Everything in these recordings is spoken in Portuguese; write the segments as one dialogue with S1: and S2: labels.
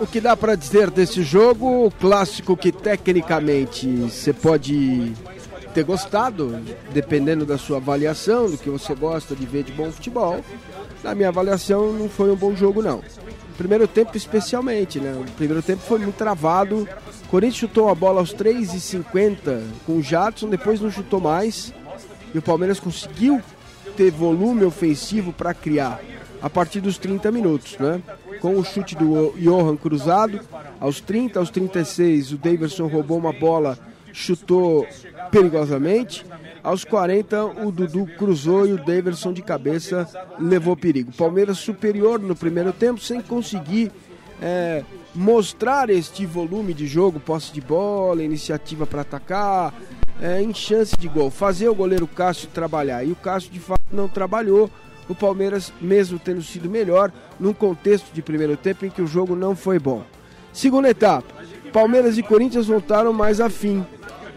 S1: O que dá para dizer desse jogo? O clássico que tecnicamente você pode ter gostado, dependendo da sua avaliação, do que você gosta de ver de bom futebol. Na minha avaliação, não foi um bom jogo, não. Primeiro tempo, especialmente, né? O primeiro tempo foi muito travado. O Corinthians chutou a bola aos 3,50 com o Jadson, depois não chutou mais. E o Palmeiras conseguiu ter volume ofensivo para criar a partir dos 30 minutos, né? Com o chute do Johan cruzado, aos 30, aos 36, o Davidson roubou uma bola, chutou perigosamente. Aos 40, o Dudu cruzou e o Davidson de cabeça levou perigo. Palmeiras superior no primeiro tempo, sem conseguir é, mostrar este volume de jogo, posse de bola, iniciativa para atacar, é, em chance de gol. Fazer o goleiro Cássio trabalhar. E o Cássio de fato não trabalhou o Palmeiras, mesmo tendo sido melhor, num contexto de primeiro tempo em que o jogo não foi bom. Segunda etapa, Palmeiras e Corinthians voltaram mais afim.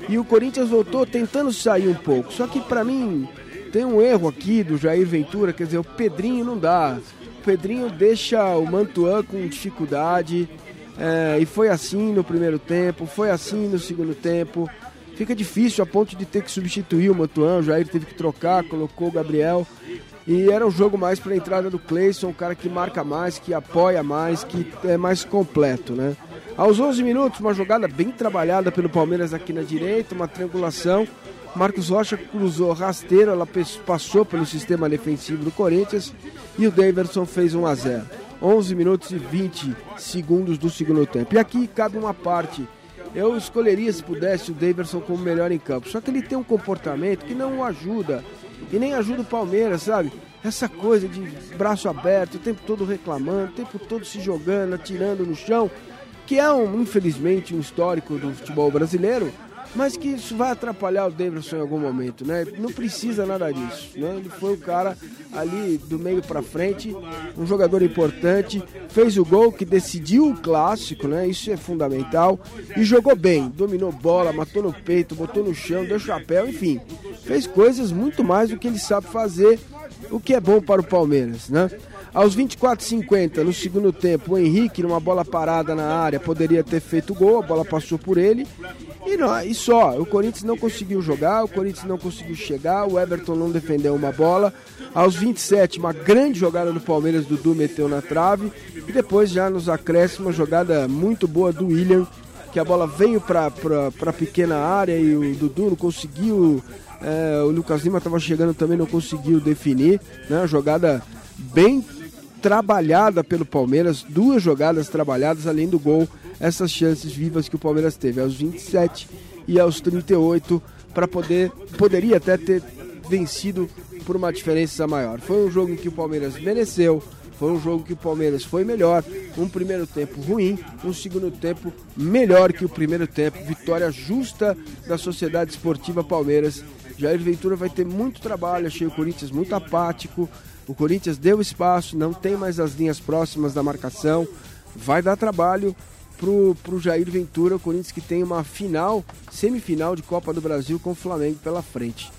S1: E o Corinthians voltou tentando sair um pouco. Só que para mim tem um erro aqui do Jair Ventura, quer dizer, o Pedrinho não dá. O Pedrinho deixa o Mantuan com dificuldade. É, e foi assim no primeiro tempo, foi assim no segundo tempo. Fica difícil a ponto de ter que substituir o Mantuan. O Jair teve que trocar, colocou o Gabriel. E era um jogo mais para a entrada do Cleison, um cara que marca mais, que apoia mais, que é mais completo, né? Aos 11 minutos, uma jogada bem trabalhada pelo Palmeiras aqui na direita, uma triangulação. Marcos Rocha cruzou rasteiro, ela passou pelo sistema defensivo do Corinthians e o Daverson fez 1 a 0. 11 minutos e 20 segundos do segundo tempo. E aqui cabe uma parte. Eu escolheria, se pudesse, o Daverson como melhor em campo. Só que ele tem um comportamento que não o ajuda e nem ajuda o Palmeiras, sabe? Essa coisa de braço aberto, o tempo todo reclamando, o tempo todo se jogando, atirando no chão, que é um, infelizmente um histórico do futebol brasileiro, mas que isso vai atrapalhar o Davidson em algum momento, né? Não precisa nada disso, né? Ele foi o cara ali do meio para frente, um jogador importante, fez o gol que decidiu o clássico, né? Isso é fundamental e jogou bem, dominou bola, matou no peito, botou no chão, deu chapéu, enfim, fez coisas muito mais do que ele sabe fazer, o que é bom para o Palmeiras, né? Aos 24:50 no segundo tempo, o Henrique, numa bola parada na área, poderia ter feito gol, a bola passou por ele. E, não, e só, o Corinthians não conseguiu jogar, o Corinthians não conseguiu chegar, o Everton não defendeu uma bola. Aos 27, uma grande jogada do Palmeiras, Dudu meteu na trave. E depois, já nos acréscimos, uma jogada muito boa do William, que a bola veio para a pequena área e o Dudu não conseguiu. É, o Lucas Lima estava chegando também, não conseguiu definir. Né, uma jogada bem trabalhada pelo Palmeiras, duas jogadas trabalhadas além do gol, essas chances vivas que o Palmeiras teve aos 27 e aos 38 para poder poderia até ter vencido por uma diferença maior. Foi um jogo em que o Palmeiras mereceu, foi um jogo que o Palmeiras foi melhor, um primeiro tempo ruim, um segundo tempo melhor que o primeiro tempo, vitória justa da Sociedade Esportiva Palmeiras. Jair Ventura vai ter muito trabalho, achei o Corinthians muito apático, o Corinthians deu espaço, não tem mais as linhas próximas da marcação. Vai dar trabalho pro, pro Jair Ventura, o Corinthians que tem uma final, semifinal de Copa do Brasil com o Flamengo pela frente.